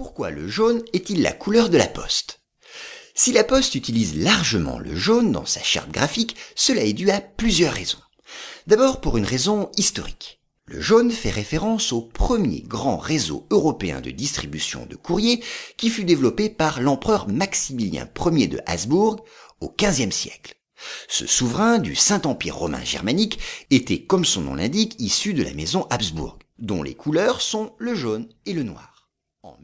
Pourquoi le jaune est-il la couleur de la poste? Si la poste utilise largement le jaune dans sa charte graphique, cela est dû à plusieurs raisons. D'abord pour une raison historique. Le jaune fait référence au premier grand réseau européen de distribution de courrier qui fut développé par l'empereur Maximilien Ier de Habsbourg au XVe siècle. Ce souverain du Saint-Empire romain germanique était, comme son nom l'indique, issu de la maison Habsbourg, dont les couleurs sont le jaune et le noir. En